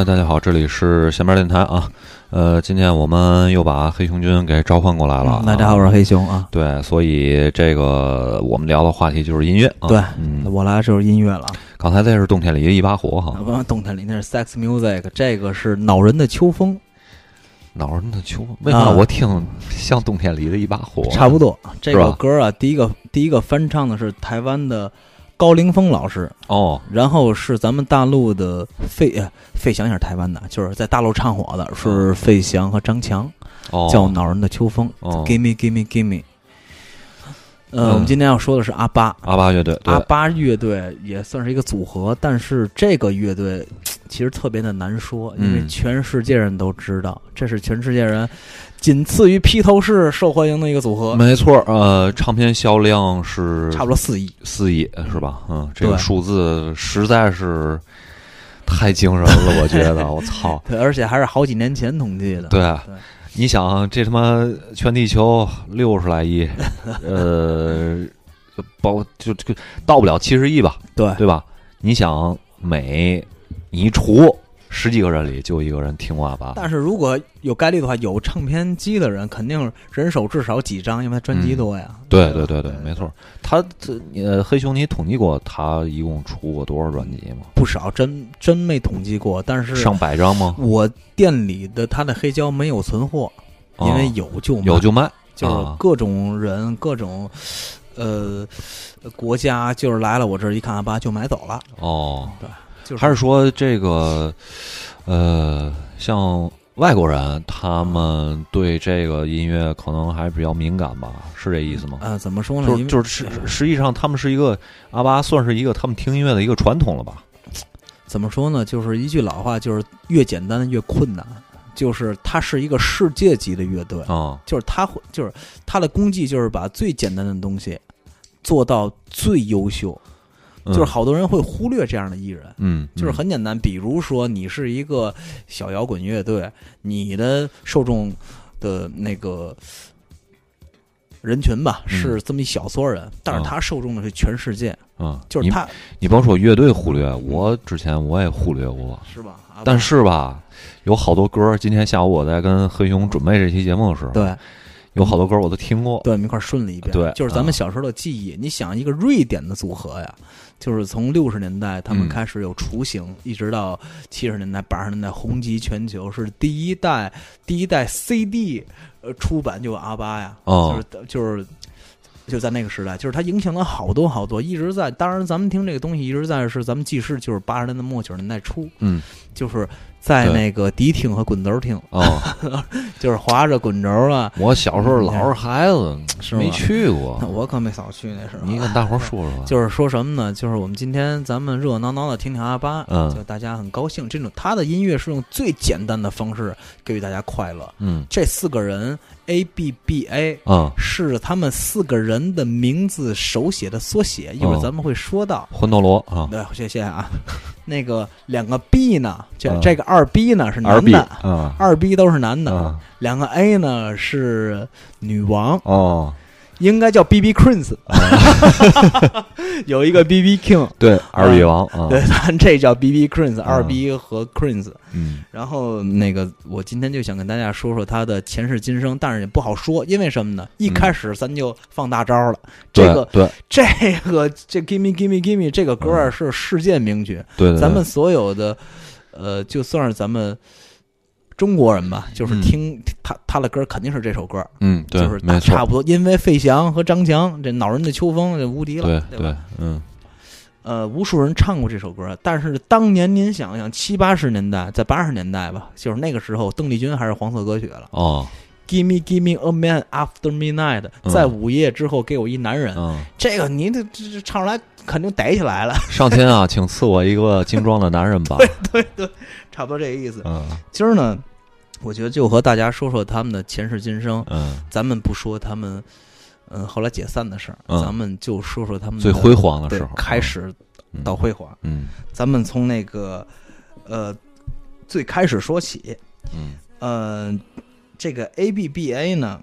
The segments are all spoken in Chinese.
哎，大家好，这里是闲边电台啊。呃，今天我们又把黑熊君给召唤过来了。大家好，我是黑熊啊。对，所以这个我们聊的话题就是音乐。啊对，嗯，我来就是音乐了。刚才那是冬天里的一把火哈。不，冬天里那是 Sex Music，这个是恼人的秋风。恼人的秋风，为啥我听像冬天里的一把火？差不多。这个歌啊，第一个第一个翻唱的是台湾的。高凌风老师。哦，然后是咱们大陆的费费翔也是台湾的，就是在大陆唱火的是费翔和张强，哦。叫《恼人的秋风》哦，Give me, give me, give me。呃，我们今天要说的是阿巴，阿巴乐队，阿巴乐队也算是一个组合，但是这个乐队。其实特别的难说，因为全世界人都知道，这是全世界人仅次于披头士受欢迎的一个组合。没错，呃，唱片销量是差不多四亿，四亿是吧？嗯，这个数字实在是太惊人了，我觉得，我操！对，而且还是好几年前统计的。对，你想，这他妈全地球六十来亿，呃，包就这个到不了七十亿吧？对，对吧？你想美。你一除十几个人里就一个人听过阿巴，但是如果有概率的话，有唱片机的人肯定人手至少几张，因为他专辑多呀。对对对对，没错。他这呃，黑熊，你统计过他一共出过多少专辑吗？不少，真真没统计过。但是上百张吗？我店里的他的黑胶没有存货，因为有就有就卖，就是各种人各种呃国家就是来了，我这一看阿巴就买走了。哦，对。还是说这个，呃，像外国人，他们对这个音乐可能还比较敏感吧？是这意思吗？呃，怎么说呢？就就是实实际上，他们是一个阿巴，算是一个他们听音乐的一个传统了吧？怎么说呢？就是一句老话，就是越简单越困难。就是它是一个世界级的乐队啊，就是他会，就是他的功绩，就是把最简单的东西做到最优秀。就是好多人会忽略这样的艺人，嗯，就是很简单，比如说你是一个小摇滚乐队，你的受众的那个人群吧是这么一小撮人，但是他受众的是全世界，嗯，就是他，你甭说乐队忽略，我之前我也忽略过，是吧？但是吧，有好多歌，今天下午我在跟黑熊准备这期节目的时候，对。有好多歌我都听过，对，我们一块顺了一遍。对，就是咱们小时候的记忆。你想，一个瑞典的组合呀，就是从六十年代他们开始有雏形，一直到七十年代、八十年代红极全球，是第一代第一代 CD 呃出版就有阿巴呀，就是就是就在那个时代，就是它影响了好多好多，一直在。当然，咱们听这个东西一直在是咱们记事，就是八十年代末九十年代初，嗯，就是。在那个迪厅和滚轴厅哦，就是滑着滚轴啊。我小时候老是孩子，没去过。我可没少去那时候。你跟大伙说说。就是说什么呢？就是我们今天咱们热热闹闹的听听阿巴，嗯，就大家很高兴。这种他的音乐是用最简单的方式给予大家快乐。嗯，这四个人 A B B A，嗯，是他们四个人的名字手写的缩写。一会儿咱们会说到。魂斗罗啊，对，谢谢啊。那个两个 B 呢？就这个二 B 呢是男的，二 B 都是男的。两个 A 呢是女王哦。应该叫 B B Queen，有一个 B B King，对，二 B 王，对，咱这叫 B B Queen，二 B 和 Queen。嗯，然后那个，我今天就想跟大家说说他的前世今生，但是也不好说，因为什么呢？一开始咱就放大招了，这个，对，这个这 Give Me Give Me Give Me 这个歌是世界名曲，对，咱们所有的，呃，就算是咱们。中国人吧，就是听他他的歌，肯定是这首歌。嗯，对，就是差不多。因为费翔和张强，这恼人的秋风，这无敌了，对对，嗯。呃，无数人唱过这首歌，但是当年您想想，七八十年代，在八十年代吧，就是那个时候，邓丽君还是黄色歌曲了。哦，Give me, give me a man after midnight，在午夜之后给我一男人。这个您这这唱出来肯定逮起来了。上天啊，请赐我一个精装的男人吧。对对对，差不多这个意思。嗯，今儿呢。我觉得就和大家说说他们的前世今生。嗯，咱们不说他们，嗯，后来解散的事儿。嗯，咱们就说说他们最辉煌的时候，开始到辉煌。嗯，咱们从那个呃最开始说起。嗯，呃，这个 A B B A 呢，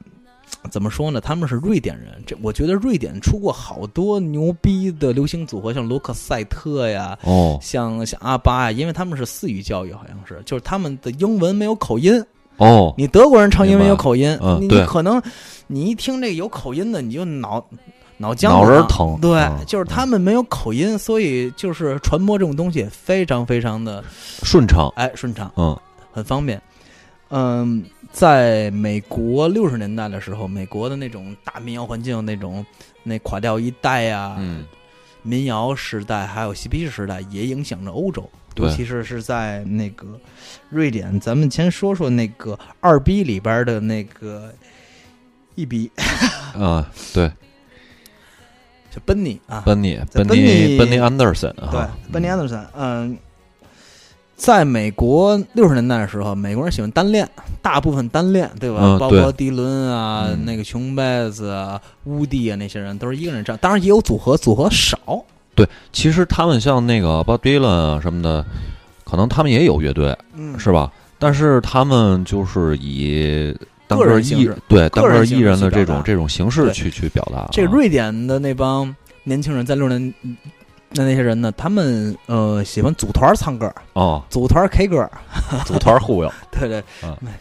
怎么说呢？他们是瑞典人，这我觉得瑞典出过好多牛逼的流行组合，像罗克赛特呀，哦像像阿巴呀，因为他们是四语教育，好像是，就是他们的英文没有口音。哦，你德国人唱英文有口音，你可能你一听这个有口音的，你就脑脑浆脑仁疼对，嗯就是他们没有口音，所以就是传播这种东西非常非常的顺畅，哎顺畅，嗯很方便。嗯，在美国六十年代的时候，美国的那种大民谣环境，那种那垮掉一代呀、嗯民谣时代，还有嬉皮士时代，也影响着欧洲，尤其是是在那个瑞典。咱们先说说那个二逼里边的那个一逼 啊，对，就奔尼啊，班尼在班尼班尼班尼安德森对啊，，班尼安德森，嗯。在美国六十年代的时候，美国人喜欢单恋，大部分单恋，对吧？嗯包括迪伦啊、嗯那个琼贝斯啊、乌迪啊那些人，都是一个人唱。当然也有组合，组合少。对，其实他们像那个 Bob Dylan 啊什么的，可能他们也有乐队，嗯是吧？但是他们就是以单个个艺人对单个艺人的这种这种形式去去表达啊。这瑞典的那帮年轻人在六十年那那些人呢，他们呃喜欢组团唱歌，哦，组团 K 歌，组团忽悠，对对，啊那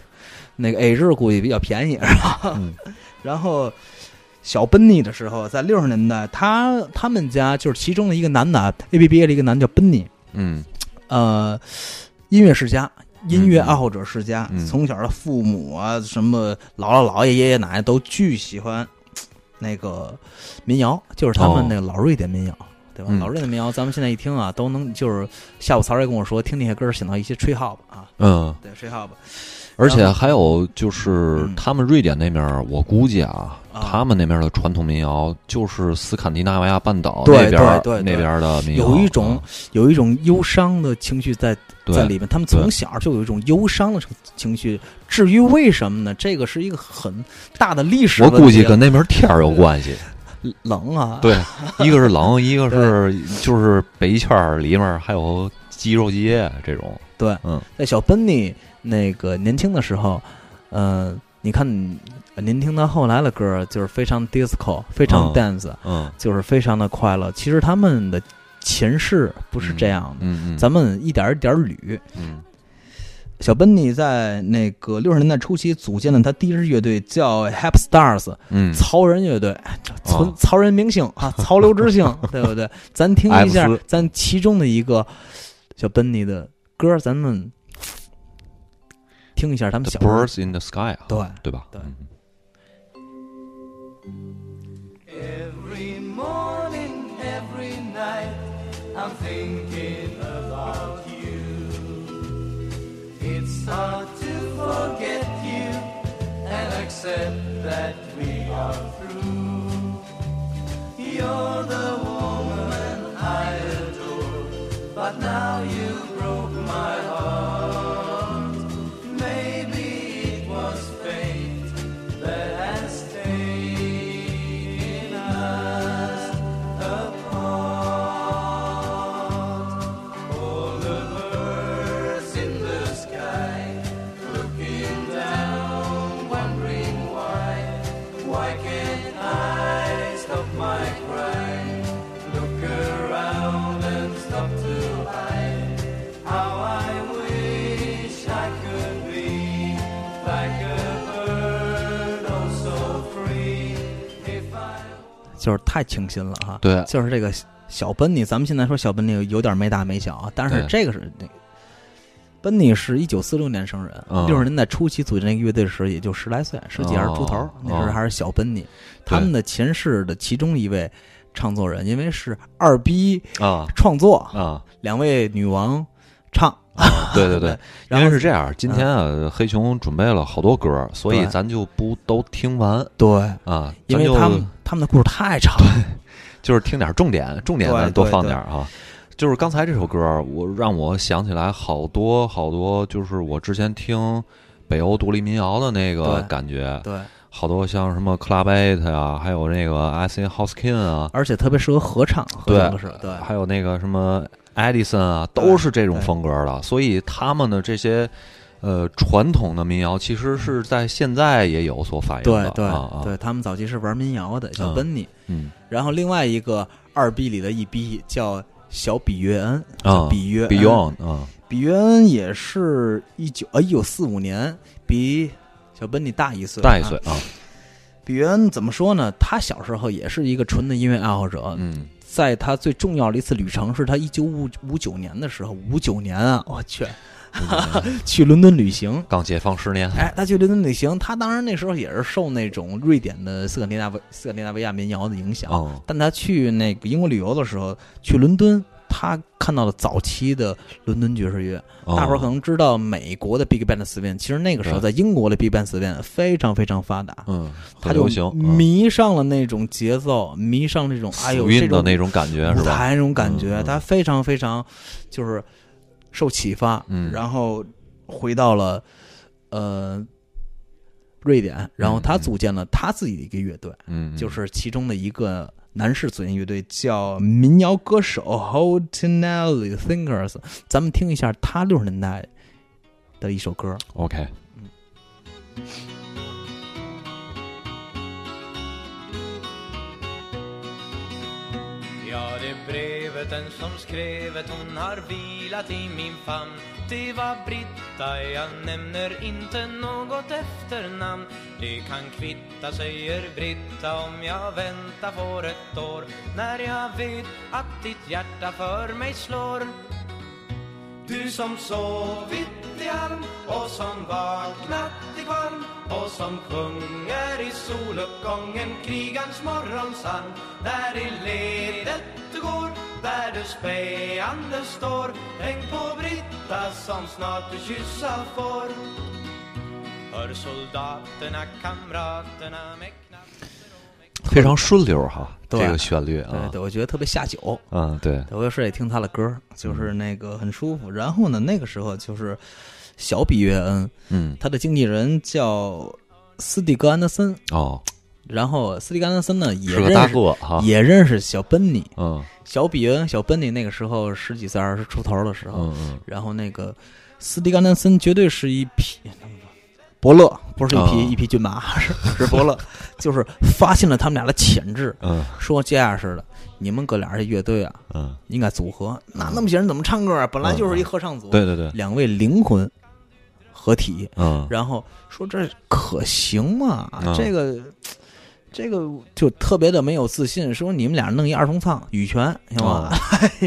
那个 A 日估计比较便宜，是吧？嗯。然后小奔尼的时候，在六十年代，他他们家就是其中的一个男的，A B B A 的一个男的叫奔尼，嗯。呃，音乐世家。音乐嗯。爱好者世家，嗯。从小的父母啊，什么姥姥姥爷、爷爷奶奶都巨喜欢那个民谣，就是他们哦。那个老瑞典民谣，对吧？嗯老瑞典民谣，咱们现在一听啊，都能就是下午曹瑞跟我说，听那些歌想到一些吹号吧啊，嗯，对，吹号吧，而且还有就是嗯他们瑞典那边儿，我估计啊，啊他们那边的传统民谣就是斯堪的纳维亚半岛那边儿对对对那边儿的民谣，有一种啊有一种忧伤的情绪在在里面，他们从小就有一种忧伤的情绪。至于为什么呢？这个是一个很大的历史我。估计跟那边天儿有关系。冷啊，对，一个是冷，一个是就是北圈儿里面还有肌肉街这种。对，嗯在小奔尼那个年轻的时候，呃，你看呃您听他后来的歌，就是非常 disco，非常嗯 dance，、嗯就是非常的快乐。其实他们的前世不是这样的，嗯嗯，咱们一点一点捋。嗯小奔尼在那个六十年代初期组建了他第一支乐队，叫 Happy Stars，嗯。曹人乐队，曹哦。曹人明星啊，曹刘之星，对不对？咱听一下咱其中的一个小奔尼的歌，咱们听一下他们 The 小 Birds in the Sky，啊对对吧？对。嗯 It's hard to forget you and accept that we are through. You're the woman I adore, but now you broke my heart. 就是太清新了哈。对。就是这个小奔尼，咱们现在说小奔尼有点没大没小啊，但是这个是那个奔尼是一九四六年生人，嗯。六十年代初期组建这个乐队的时候也就十来岁，十几二十出头，哦那时候还是小奔尼。他们的前世的其中一位唱作人，因为是二逼啊。创作，啊。两位女王唱，啊！对对对，因为 是这样，今天啊，黑熊准备了好多歌儿，所以咱就不都听完对，啊，因为他们他们的故事太长，就是听点重点，重点咱多放点儿啊。就是刚才这首歌，我让我想起来好多好多，就是我之前听北欧独立民谣的那个感觉，对，好多像什么 Club Eight 呀，还有那个 S N Housekin 啊，而且特别适合合唱，合对对，还有那个什么 Edison 啊，都是这种风格的，所以他们的这些呃传统的民谣，其实是在现在也有所反映的。对对对，他们早期是玩民谣的小嗯奔尼，嗯。然后另外一个二 B 里的一 B 叫小比约恩，啊叫比约恩，Beyond 啊，比约恩也是一九呃一九四五年，比小奔尼大一岁，啊。大一岁啊，比约恩怎么说呢？他小时候也是一个纯的音乐爱好者，嗯在他最重要的一次旅程是他一九五五九年的时候，五九年啊，我去，去伦敦旅行。刚解放十年，哎，他去伦敦旅行，他当然那时候也是受那种瑞典的斯堪的纳维斯堪的纳维亚民谣的影响。哦，但他去那个英国旅游的时候，去伦敦，他看到了早期的伦敦爵士乐。大伙儿可能知道美国的 Big Band 四变，其实那个时候在英国的 Big Band 四变非常非常发达。嗯，他就迷上了那种节奏，迷上这种哎呦死这种那种感觉是吧？舞台那种感觉，他非常非常就是受启发，嗯然后回到了呃瑞典，然后他嗯组建了他自己的一个乐队，嗯，嗯就是其中的一个男士组建乐队叫民谣歌手 Hotinelli Thinkers，咱们听一下他六十年代的一首歌。OK，brevet den som skrevet hon har vilat i min famn. Det var Britta, jag nämner inte något efternamn. Det kan kvitta, säger Britta, om jag väntar får ett år. När jag vet att ditt hjärta för mig slår. Du som sovit i halm och som vaknat i kvalm och som sjunger i soluppgången krigarns morgonsang Där i ledet du går, där du spejande står Tänk på Britta som snart du kyssa får. Hör soldaterna, kamraterna med 非常顺溜哈，这个旋律啊，对对，我觉得特别下酒。嗯，对，我有时也听他的歌，就是那个很舒服。然后呢，那个时候就是小比约恩，嗯，他的经纪人叫斯蒂格安德森，哦，然后斯蒂格安德森呢也是个大认识哈，也认识小奔尼，嗯。小比约恩、小奔尼那个时候十几岁、二十出头的时候，嗯嗯，然后那个斯蒂格安德森绝对是一匹伯乐，不是一匹、哦一匹骏马，是是伯乐，就是发现了他们俩的潜质，嗯说这样似的，你们哥俩这乐队啊，嗯，应该组合。那那么些人怎么唱歌啊？本来就是一合唱组，对对对，两位灵魂合体，嗯然后说这可行吗？嗯这个这个就特别的没有自信，说你们俩弄一二重唱羽泉行吗？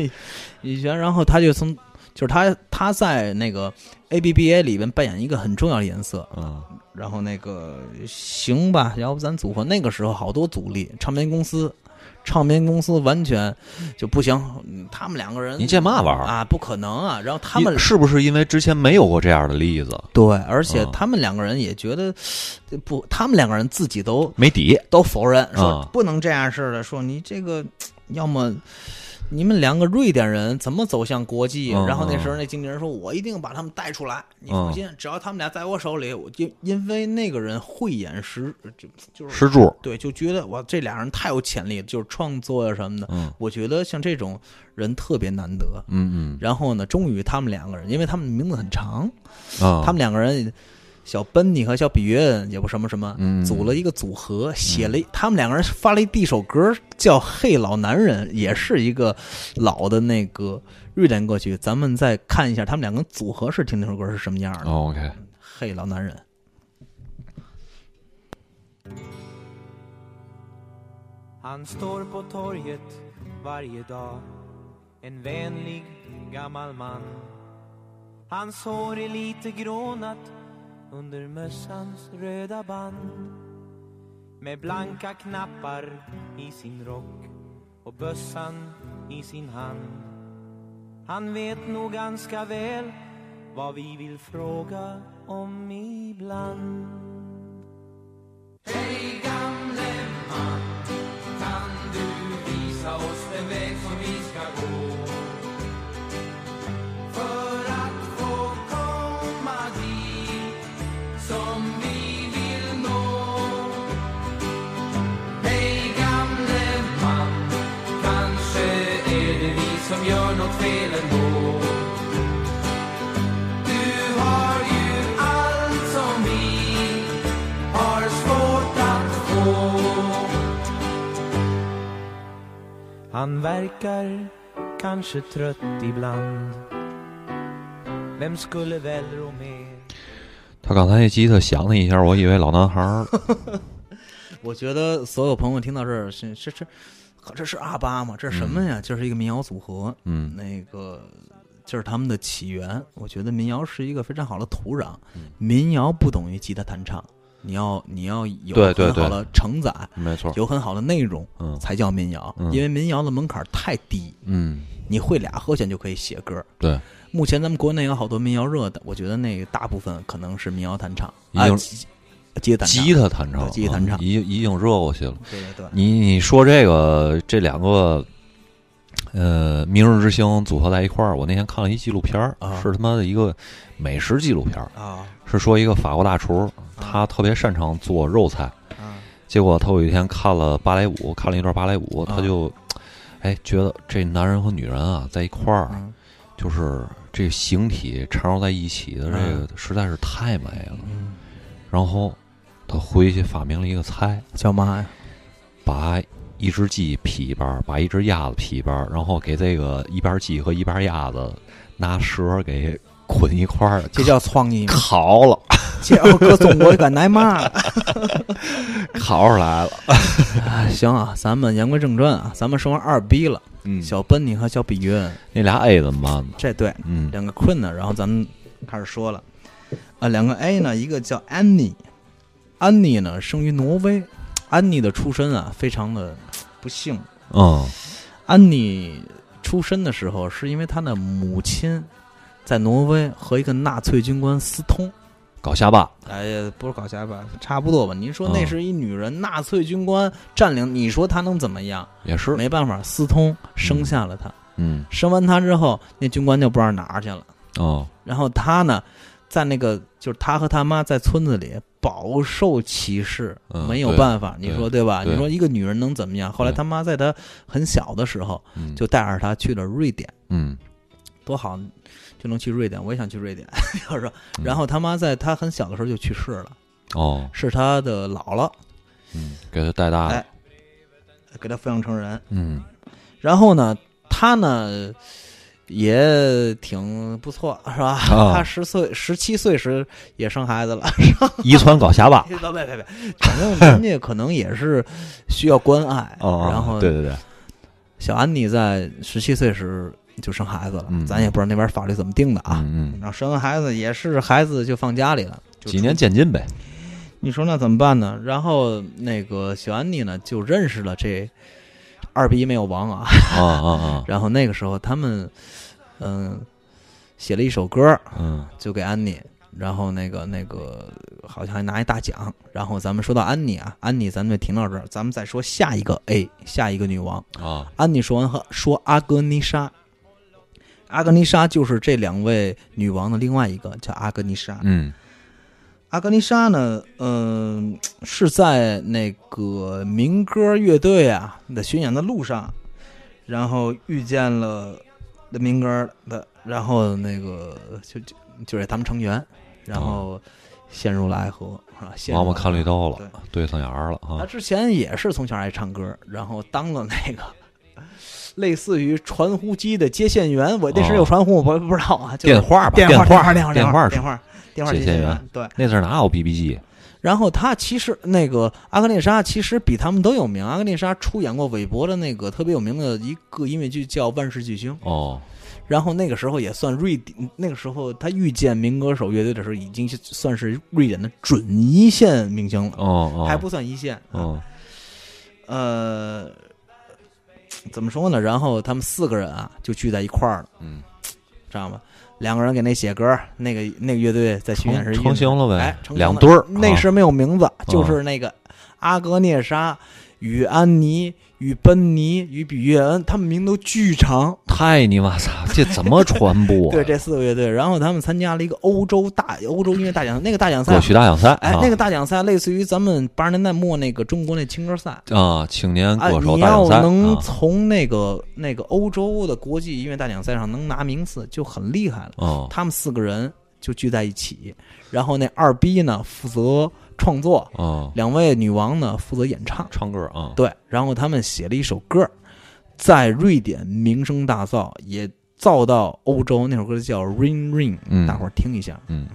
羽泉，然后他就从就是他他在那个 A B B A 里边扮演一个很重要的颜色，嗯然后那个行吧，要不咱组合。那个时候好多阻力，唱片公司，唱片公司完全就不行。嗯他们两个人，你这嘛玩意儿啊？不可能啊！然后他们是不是因为之前没有过这样的例子，对，而且嗯他们两个人也觉得呃不，他们两个人自己都没底？都否认说啊不能这样似的，说你这个要么。你们两个瑞典人怎么走向国际？嗯然后那时候那经纪人说：“我一定把他们带出来，你放心，只要他们俩在我手里，我就因为那个人慧眼识，就就是石柱，对，就觉得哇，这俩人太有潜力了，就是创作呀什么的。嗯我觉得像这种人特别难得。嗯嗯然后呢，终于他们两个人，因为他们的名字很长，啊，他们两个人，小奔尼和小比约恩也不什么什么，嗯。组了一个组合，写了一，他们两个人发了一第一首歌叫《嘿老男人》，也是一个老的那个瑞典歌曲。咱们再看一下他们两个组合是听那首歌是什么样的。哦 OK，嘿老男人，Han står på torget varje dag En vänlig gammal man. Hans hår är lite grånat under mössans röda band. Med blanka knappar i sin rock och bössan i sin hand. Han vet nog ganska väl vad vi vill fråga om ibland. Hej gamle man kan du visa oss den väg som vi ska gå? För Han verkar kanske trött ibland Vem skulle väl rå med 他刚才那吉他响了一下，我以为老男孩儿。我觉得所有朋友听到这儿是是是，这是阿巴吗？这是什么呀？这是一个民谣组合，嗯那个就是他们的起源。我觉得民谣是一个非常好的土壤，嗯民谣不等于吉他弹唱，你要你要有很好的承载，没错。有很好的内容，嗯才叫民谣。嗯因为民谣的门槛太低，嗯，你会俩和弦就可以写歌。对，目前咱们国内有好多民谣热的，我觉得那个大部分可能是民谣弹唱啊，吉吉他弹唱吉他弹唱，吉他弹唱嗯已经已经热过去了。对对对，你你说这个这两个，呃，明日之星组合在一块儿，我那天看了一纪录片儿，啊是他妈的一个美食纪录片儿，啊是说一个法国大厨，他特别擅长做肉菜，啊结果他有一天看了芭蕾舞，看了一段芭蕾舞，啊他就，哎，觉得这男人和女人啊在一块儿，嗯就是这形体缠绕在一起的这个实在是太美了。嗯，然后他回去发明了一个菜，叫嘛呀？把一只鸡劈一半儿，把一只鸭子劈一半儿，然后给这个一半鸡和一半鸭子拿蛇给捆一块儿，这叫创意吗？烤了，这要搁中国敢挨骂了。烤出来了。哎行啊，咱们言归正传啊，咱们说完二 B 了，嗯小奔你和小比云，那俩 A 怎么办呢？这对嗯两个困呢，然后咱们开始说了。啊，两个 A 呢，一个叫安妮，安妮呢生于挪威，安妮的出身啊非常的不幸。哦安妮出生的时候，是因为她的母亲在挪威和一个纳粹军官私通。搞瞎吧。哎呀，不是搞瞎吧，差不多吧。您说那嗯是一女人，纳粹军官占领，你说她能怎么样？也是，没办法，私通生下了她。嗯生完她之后，那军官就不知道哪儿去了。哦然后她呢，在那个就是她和她妈在村子里饱受歧视，嗯没有办法，你说对吧？你说一个女人能怎么样？后来他妈在她很小的时候嗯就带着她去了瑞典，嗯多好，就能去瑞典。我也想去瑞典，要 说。嗯然后他妈在她很小的时候就去世了，哦是她的姥姥嗯，给他带大哎。给她抚养成人。嗯然后呢，她呢也挺不错，是吧？啊她十岁、十七岁时也生孩子了。遗传搞瞎吧。别别别别，反正人家可能也是需要关爱。哦，然后对对对，小安妮在十七岁时就生孩子了，嗯咱也不知道那边法律怎么定的啊。嗯嗯，然后生完孩子也是孩子就放家里了，几年渐进呗。你说那怎么办呢？然后那个小安妮呢就认识了这二逼没有王啊。啊啊啊，然后那个时候他们嗯、写了一首歌，嗯就给安妮。然后那个那个好像还拿一大奖。然后咱们说到安妮啊，安妮咱们就停到这儿，咱们再说下一个哎下一个女王。啊安妮说完和说阿格尼莎，阿格尼莎就是这两位女王的另外一个，叫阿格尼莎。嗯阿格尼莎呢，嗯、是在那个民歌乐队啊的巡演的路上，然后遇见了的民歌的，然后那个就就就是他们成员，然后陷入了爱河，是吧？陷入了王八看绿豆了，对上眼儿了啊他啊。之前也是从小爱唱歌，然后当了那个 类似于传呼机的接线员。我那时候有传呼，我不不知道啊，电话吧，电话，电话电话电话电话接线员。对，那阵儿哪有 BB 机？然后他其实那个阿格丽莎其实比他们都有名。阿格丽莎出演过韦伯的那个特别有名的一个音乐剧叫《万事巨星》，哦，然后那个时候也算瑞典，那个时候他遇见民歌手乐队的时候，已经是算是瑞典的准一线明星了，哦哦，还不算一线。啊哦，呃，怎么说呢？然后他们四个人啊就聚在一块儿了，嗯，知道吗？两个人给那写歌，那个那个乐队在巡演时成成型了呗哎，成了。两对那时没有名字，就是那个阿格涅莎与安妮与奔尼与比约恩，他们名都巨长。太你妈操，这怎么传播啊？对，这四个乐队，然后他们参加了一个欧洲大欧洲音乐大奖，那个大奖赛歌，曲大奖赛，哎，啊那个大奖赛类似于咱们八十年代末那个中国那青歌赛。啊，青年啊，歌手你大奖赛要能啊从那个那个欧洲的国际音乐大奖赛上能拿名次，就很厉害了。哦他们四个人就聚在一起，然后那二逼呢负责创作，哦，两位女王呢负责演唱。唱歌啊，对，然后他们写了一首歌，在瑞典名声大噪，也造到欧洲。那首歌叫《Ring Ring》，嗯大伙儿听一下。嗯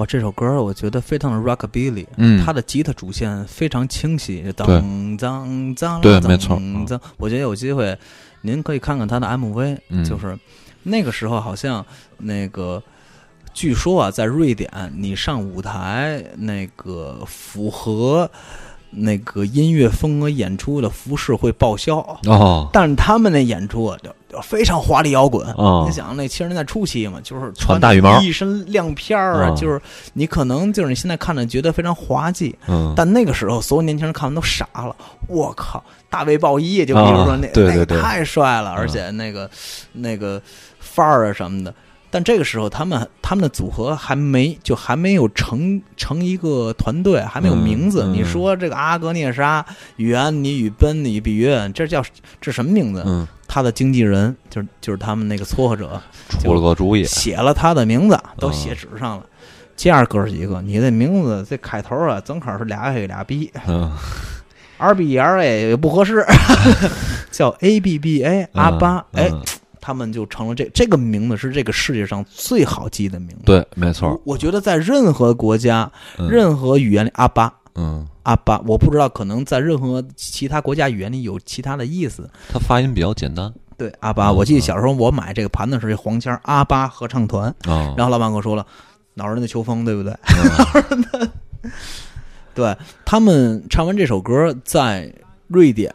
哇，这首歌我觉得非常的 rockabilly，嗯。它的吉他主线非常清晰，对。当当当，对没错。嗯当。我觉得有机会您可以看看他的 MV，、嗯。就是那个时候好像那个。据说啊，在瑞典，你上舞台那个符合那个音乐风格演出的服饰会报销，哦，但是他们那演出啊，就就非常华丽摇滚。哦你想那七十年代初期嘛，就是穿大羽毛一身亮片儿就是你可能就是你现在看着觉得非常滑稽，嗯，但那个时候所有年轻人看完都傻了。我靠，大卫鲍伊，就比如说那、啊对对那个太帅了，嗯而且那个那个范儿啊什么的。但这个时候，他们他们的组合还没就还没有成成一个团队，还没有名字。嗯嗯你说这个阿格涅莎、与安妮、与奔尼、比约，这叫这什么名字？嗯，他的经纪人就是就是他们那个撮合者，出了个主意，写了他的名字，都嗯写纸上了。这样哥儿几个，你这名字这开头啊，正好是俩 A 俩 B，嗯二 B 二 A 也不合适，叫 A B B A 阿巴，哎，嗯他们就成了这这个名字是这个世界上最好记的名字。对，没错。我，我觉得在任何国家、嗯。任何语言里，阿巴嗯，阿巴，我不知道，可能在任何其他国家语言里有其他的意思。它发音比较简单。对，阿巴，嗯我记得小时候我买这个盘子是一黄腔阿巴合唱团，啊，然后老板跟我说了，恼人的秋风，对不对？嗯。对他们唱完这首歌，在瑞典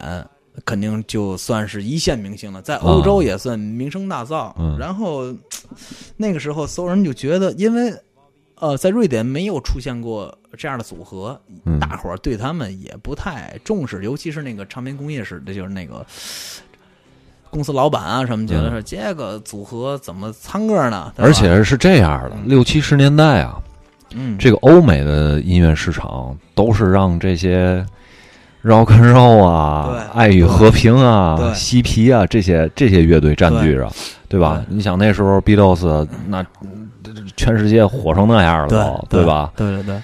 肯定就算是一线明星了，在欧洲也算名声大噪。嗯然后那个时候，所有人就觉得，因为呃，在瑞典没有出现过这样的组合，嗯大伙儿对他们也不太重视，尤其是那个唱片工业时的，就是那个。公司老板啊，什么觉得嗯说这个组合怎么参个呢？而且是这样的，六七十年代啊，嗯，这个欧美的音乐市场都是让这些 rock and roll 啊、爱与和平啊对、嬉皮啊这些这些乐队占据着，对。吧？对。你想那时候 Beatles 那全世界火成那样了对都，对吧？对对。对，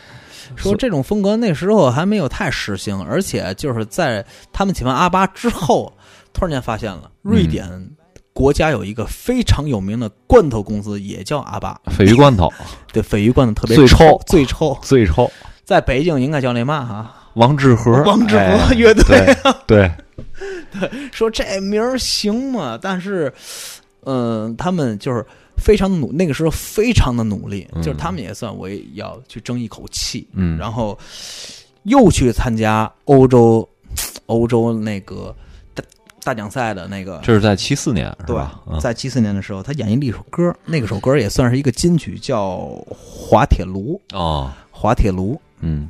说这种风格那时候还没有太时兴，而且就是在他们喜欢阿巴之后，突然间发现了瑞典国家有一个非常有名的罐头公司，也叫阿巴，鲱鱼罐头。对，鲱鱼罐头特别最臭臭，最臭，最臭，在北京应该叫那嘛哈，王志和，王致和 哎乐队。对 对，说这名儿行吗？但是，嗯、他们就是非常努，那个时候非常的努力，嗯就是他们也算我也要去争一口气，嗯，然后又去参加欧洲欧洲那个大大奖赛的那个。这是在七四年是对吧？嗯在七四年的时候，他演绎了一首歌，那个首歌也算是一个金曲，叫《滑铁卢》。哦，滑铁卢，嗯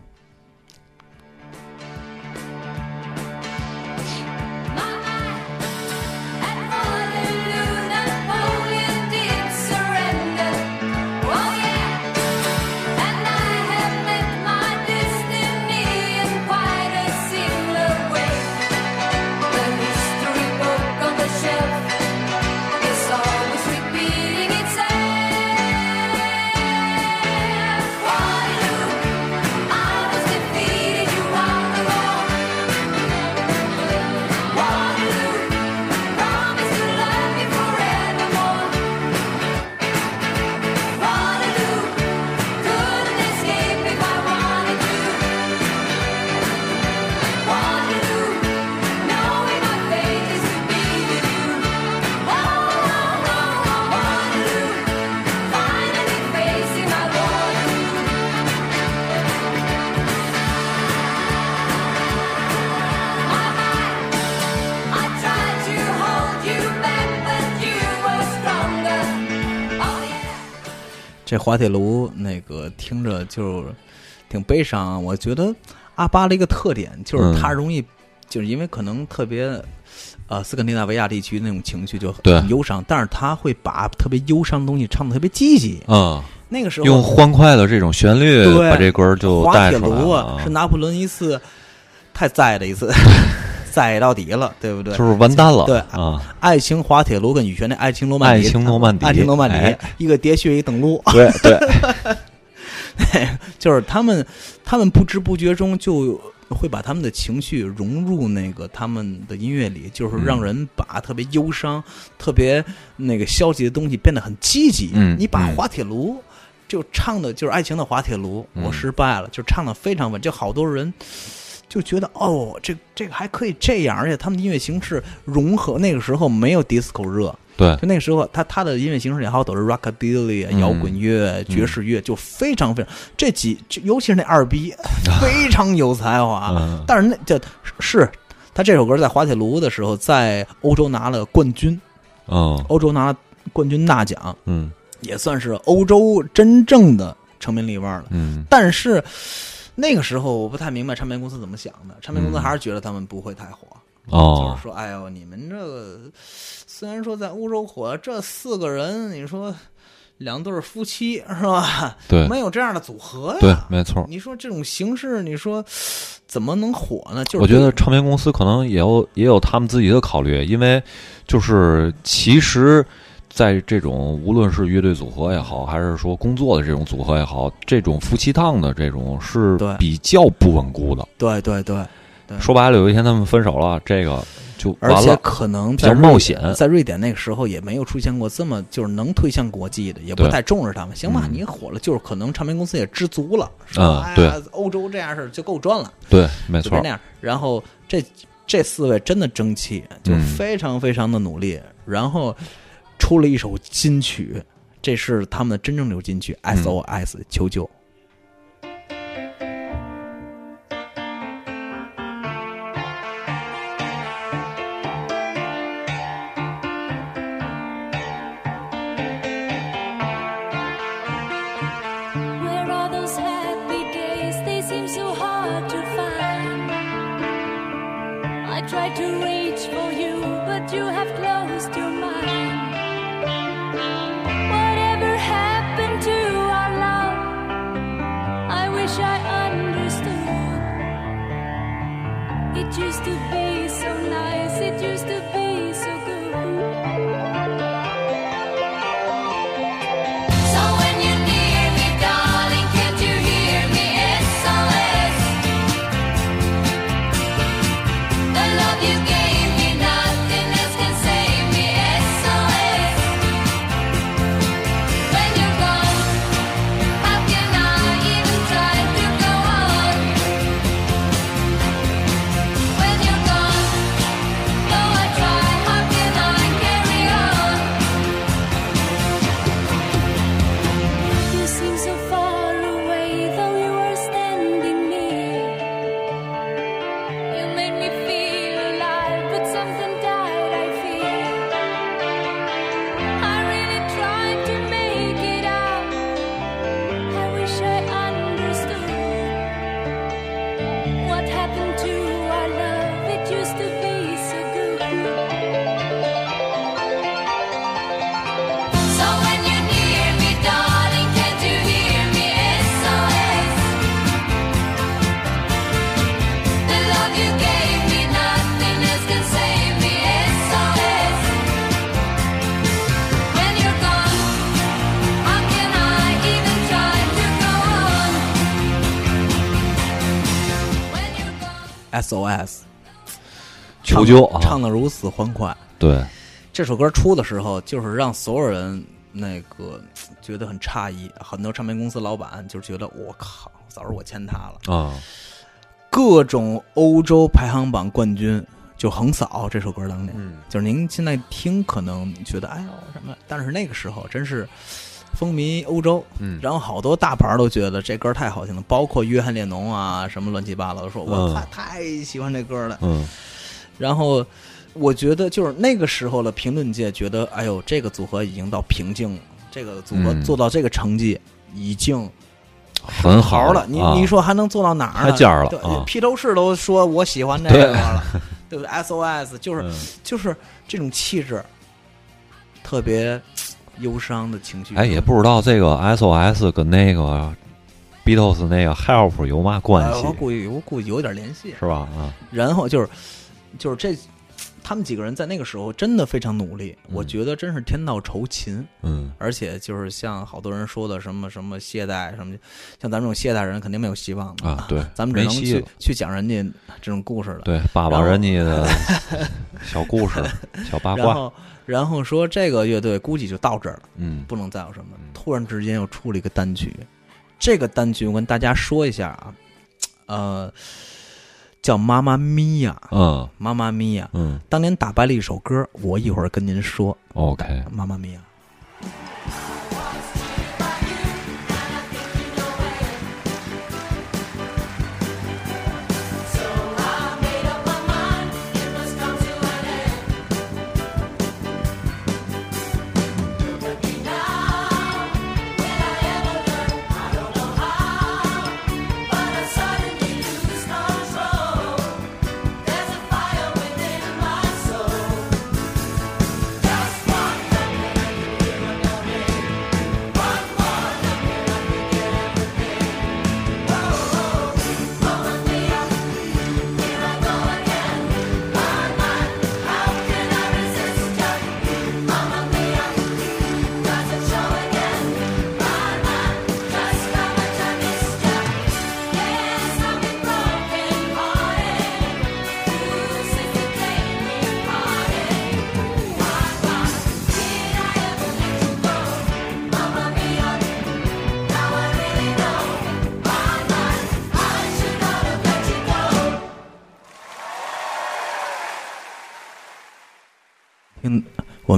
这滑铁卢那个听着就挺悲伤。我觉得阿巴的一个特点就是嗯他容易，就是因为可能特别。呃，斯堪的纳维亚地区那种情绪就很忧伤，但是他会把特别忧伤的东西唱的特别积极。嗯，那个时候用欢快的这种旋律把这歌就滑铁带出来了卢啊，是拿破仑一次太在的一次，栽到底了，对不对？就是完蛋了，对啊，爱情滑铁卢跟羽泉的爱情罗曼底，爱情罗曼底爱情罗曼底，哎一个喋血，一个登陆，对对，就是他们，他们不知不觉中就会把他们的情绪融入那个他们的音乐里，就是嗯让人把特别忧伤、特别那个消极的东西变得很积极。嗯你把嗯滑铁卢就唱的就是爱情的滑铁卢，嗯我失败了，就唱的非常稳，就好多人。就觉得哦，这这个还可以这样，而且他们的音乐形式融合。那个时候没有 disco 热，对。就那个时候，他他的音乐形式也好，都是 rockabilly、嗯。摇滚乐、爵士乐，就非常非常这几，就尤其是那二逼，非常有才华。嗯。但是那这是他这首歌在滑铁卢的时候，在欧洲拿了冠军，嗯。欧洲拿了冠军大奖，嗯。也算是欧洲真正的成名立万了。嗯。但是那个时候我不太明白唱片公司怎么想的，唱片公司嗯还是觉得他们不会太火。就哦是说，哎呦，你们这个虽然说在欧洲火，这四个人，你说两对儿夫妻是吧？对没有这样的组合呀。对，没错。你说这种形式，你说怎么能火呢？就是我觉得唱片公司可能也有也有他们自己的考虑，因为就是其实，在这种无论是乐队组合也好，还是说工作的这种组合也好，这种夫妻档的这种是比较不稳固的。对对对，对说白了，有一天他们分手了，这个就而且。可能比较冒险在瑞典那个时候也没有出现过这么就是能推向国际的，也不太重视他们。行吧，嗯你火了，就是可能唱片公司也知足了，嗯说哎呀对欧洲这样事儿就够赚了。对，没错那。样。然后这这四位真的争气，就嗯非常非常的努力，然后出了一首金曲，这是他们的真正流金曲嗯，SOS 求救。唱的如此欢快。对，这首歌出的时候，就是让所有人那个觉得很诧异，很多唱片公司老板就觉得我靠，早知道我签他了。啊，各种欧洲排行榜冠军就横扫这首歌当年。嗯，就是您现在听可能觉得哎呦什么，但是那个时候真是风靡欧洲，嗯然后好多大牌都觉得这歌太好听了，包括约翰列侬啊什么乱七八糟的，说我嗯太太喜欢这歌了。嗯然后我觉得就是那个时候的评论界觉得，哎呦这个组合已经到瓶颈了这个组合嗯做到这个成绩已经很好了。你啊你说还能做到哪儿呢？太尖儿了披头士都说我喜欢这个了，对不对？SOS 就是嗯就是这种气质，特别忧伤的情绪。哎，也不知道这个 SOS 跟那个 Beatles 那个 Help 有嘛关系呃我，估计我估计有点联系。是吧？啊，然后就是就是这，他们几个人在那个时候真的非常努力，嗯我觉得真是天道酬勤。嗯而且就是像好多人说的什么什么懈怠什么，像咱们这种懈怠人肯定没有希望的啊，对，咱们只能去。去讲人家这种故事了。对，爸爸人家的 小故事、小八卦，然后然后说这个乐队估计就到这儿了，嗯不能再有什么嗯。突然之间又出了一个单曲，这个单曲我跟大家说一下啊，呃，叫《妈妈咪呀》，嗯妈妈咪呀。嗯当年打败了一首歌，我一会儿跟您说。，OK，妈妈咪呀，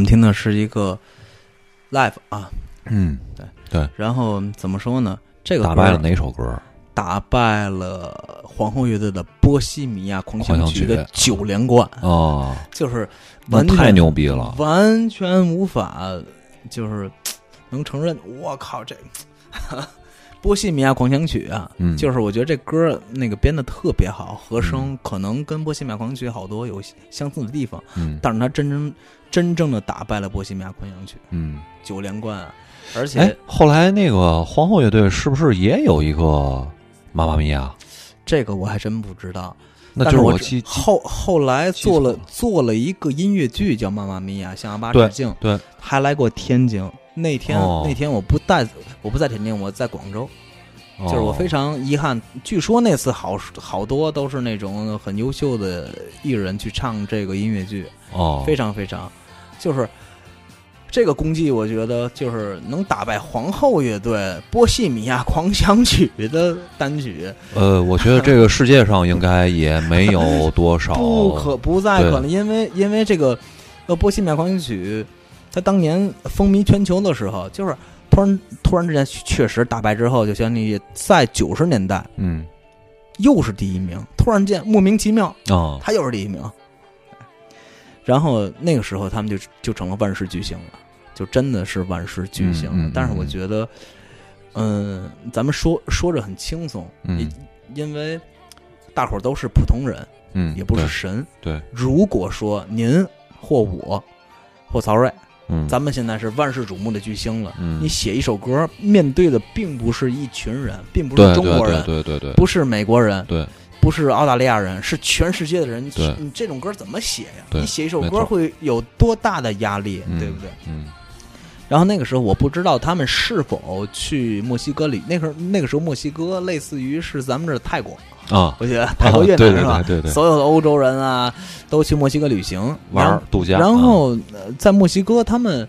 们听的是一个 live 啊，嗯，对对然后怎么说呢？这个打败了哪首歌？打败了皇后乐队的《波西米亚狂想曲》的九连冠，哦，就是完全太牛逼了，完全无法就是 能承认。我靠，这《波西米亚狂想曲》啊，嗯，就是我觉得这歌那个编的特别好，和声可能跟《波西米亚狂想曲》好多有相似的地方，嗯。但是它真正真正的打败了《波西米亚狂想曲》嗯，九连冠啊，而哎且，后来那个皇后乐队是不是也有一个妈妈咪呀？这个我还真不知道。那就是我记后后来做了了。做了一个音乐剧叫《妈妈咪呀》，向阿巴对致敬，对，还来过天津。那天、哦。那天我不在我不在天津，我在广州，就是我非常常遗憾。据说那次好好多都是那种很优秀的艺人去唱这个音乐剧，哦，非常非常，就是这个功绩，我觉得就是能打败皇后乐队《波西米亚狂想曲》的单曲，呃，我觉得这个世界上应该也没有多少，不可不再可能，因为因为这个呃《波西米亚狂想曲》，它当年风靡全球的时候，就是突然突然之间确实打败之后，就相当于在九十年代嗯又是第一名，突然间莫名其妙，哦，他又是第一名。然后那个时候他们就就成了万事巨星了，就真的是万事巨星了。嗯嗯嗯但是我觉得，嗯，咱们说说着很轻松，嗯因因为大伙儿都是普通人，嗯，也不是对神。对，如果说您或我或曹睿，嗯，咱们现在是万世瞩目的巨星了，嗯。你写一首歌，面对的并不是一群人，并不是中国人，对对对。不是美国人，对。不是澳大利亚人，是全世界的人。对。你这种歌怎么写呀？你写一首歌会有多大的压力，嗯对不对？嗯。然后那个时候我不知道他们是否去墨西哥里，那时候那个时候墨西哥类似于是咱们这儿泰国，啊，我觉得泰国越南是吧？对对对，所有的欧洲人啊，都去墨西哥旅行玩儿度假，然后、呃在墨西哥，他们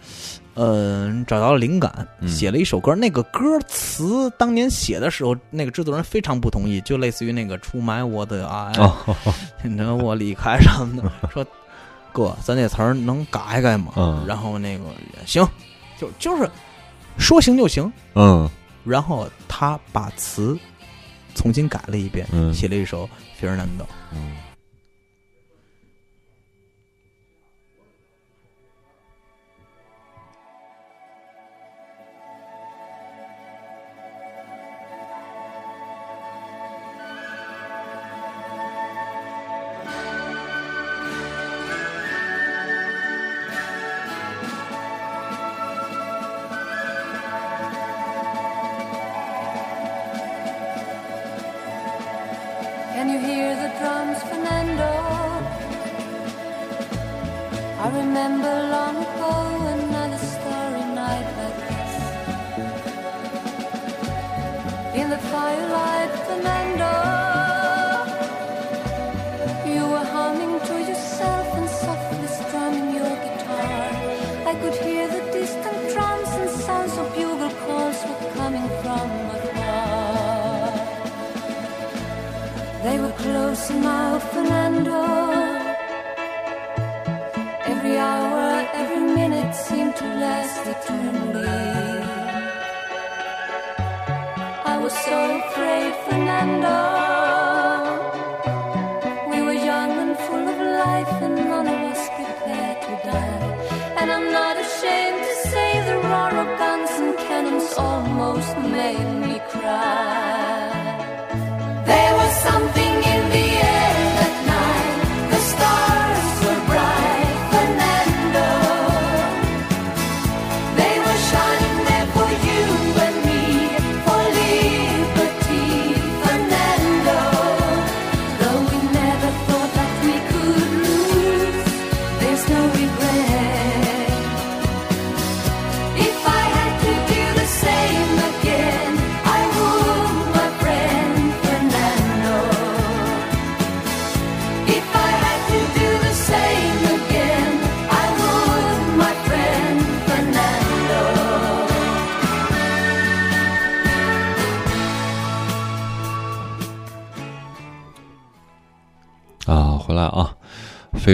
呃找到了灵感，嗯写了一首歌。那个歌词当年写的时候，那个制作人非常不同意，就类似于那个出卖我的爱，啊，引着我离开什么的，说哥，咱这词儿能改改吗？嗯然后那个行，就就是说行就行。嗯然后他把词重新改了一遍，嗯写了一首《费尔南多》。嗯。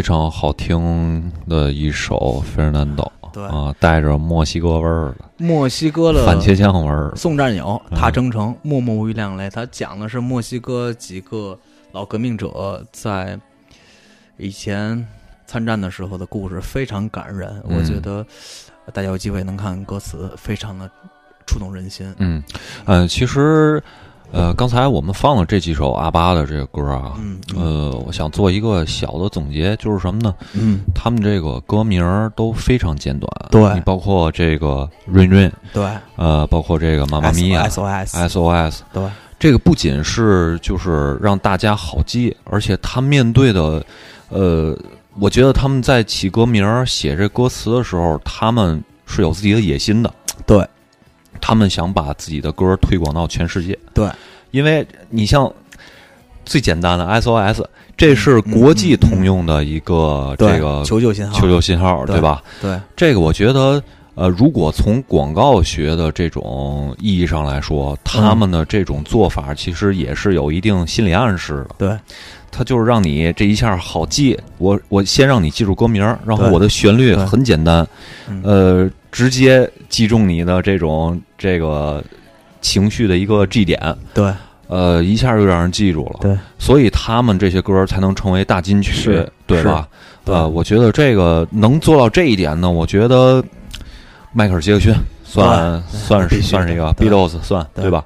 非常好听的一首《Fernando》，对啊，带着墨西哥味儿的墨西哥的番茄酱味儿的，宋战友他征程，默默无语两泪。他讲的是墨西哥几个老革命者在以前参战的时候的故事，非常感人。嗯我觉得大家有机会能看歌词，非常的触动人心。嗯，呃，其实，呃，刚才我们放了这几首阿巴的这个歌啊，嗯嗯呃，我想做一个小的总结，就是什么呢？嗯，他们这个歌名都非常简短，对你包括这个 Rain Rain，对，呃，包括这个妈妈咪呀 SOS，SOS，对，这个不仅是就是让大家好记，而且他面对的，呃，我觉得他们在起歌名、写这歌词的时候，他们是有自己的野心的。对，他们想把自己的歌推广到全世界。对，因为你像最简单的 SOS，这是国际通用的一个这个求救信号，求救信号，对对吧？对，这个我觉得，呃，如果从广告学的这种意义上来说，他们的这种做法其实也是有一定心理暗示的。对，他就是让你这一下好记。我我先让你记住歌名，然后我的旋律很简单，嗯呃，直接击中你的这种这个情绪的一个 G 点。对，呃，一下就让人记住了，对，所以他们这些歌才能成为大金曲是，对吧？对呃，我觉得这个能做到这一点呢，我觉得迈克尔·杰克逊算算是算是一个对。Beatles 算对。对吧？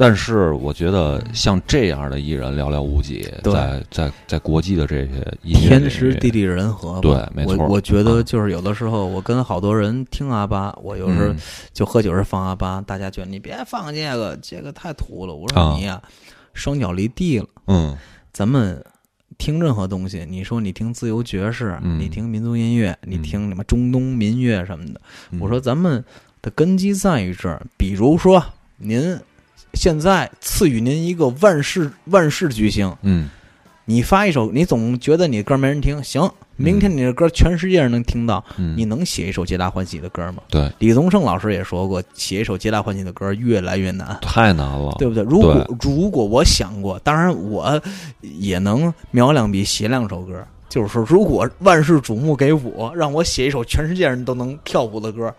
但是我觉得像这样的艺人寥寥无几，在在在国际的这些天时地利人和。对没错我我觉得啊就是有的时候，我跟好多人听阿巴，我有时候嗯就喝酒时放阿巴，大家觉得你别放这个，这个太土了。我啊说你呀、双脚离地了。嗯咱们听任何东西，你说你听自由爵士，嗯你听民族音乐，你听什么中东民乐什么的，嗯我说咱们的根基在于这儿。比如说，您现在赐予您一个万事万事巨星，嗯你发一首，你总觉得你的歌没人听，行，明天你的歌全世界人能听到，嗯，你能写一首皆大欢喜的歌吗？对李宗盛老师也说过，写一首皆大欢喜的歌越来越难。太难了，对不对？如果如果我想过，当然我也能描两笔写两首歌。就是说，如果万事瞩目给我，让我写一首全世界人都能跳舞的歌，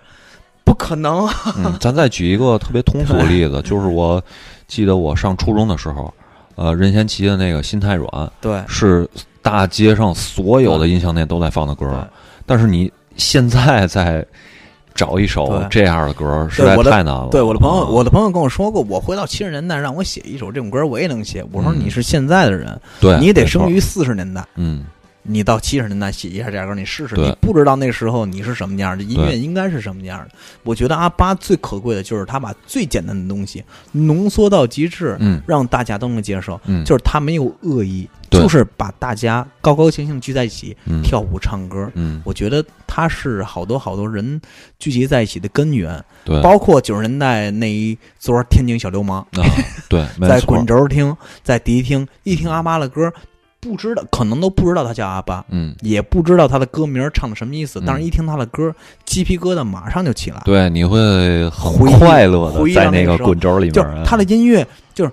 不可能。嗯，咱再举一个特别通俗的例子，就是我记得我上初中的时候，呃，任贤齐的那个《心太软》对。是大街上所有的音像店都在放的歌，但是你现在在找一首这样的歌，实在太难了。对我的朋友，啊我的朋友跟我说过，我回到七十年代，让我写一首这种歌，我也能写。我说嗯。你是现在的人，对你得生于四十年代，嗯你到七十年代写一下这样歌，你试试，你不知道那时候你是什么样的，音乐应该是什么样的。我觉得阿巴最可贵的就是他把最简单的东西浓缩到极致，嗯。让大家都能接受。嗯，就是他没有恶意，就是把大家高高兴兴聚在一起嗯。跳舞唱歌。嗯，我觉得他是好多好多人聚集在一起的根源，对，包括九十年代那一撮天津小流氓，啊，对，在滚，轴听、在迪厅一听阿巴的歌，不知道可能都不知道他叫阿巴，嗯，也不知道他的歌名唱的什么意思，嗯。但是一听他的歌，鸡皮疙瘩马上就起来。对，你会很快乐的在那个滚轴里面，就是他的音乐，就是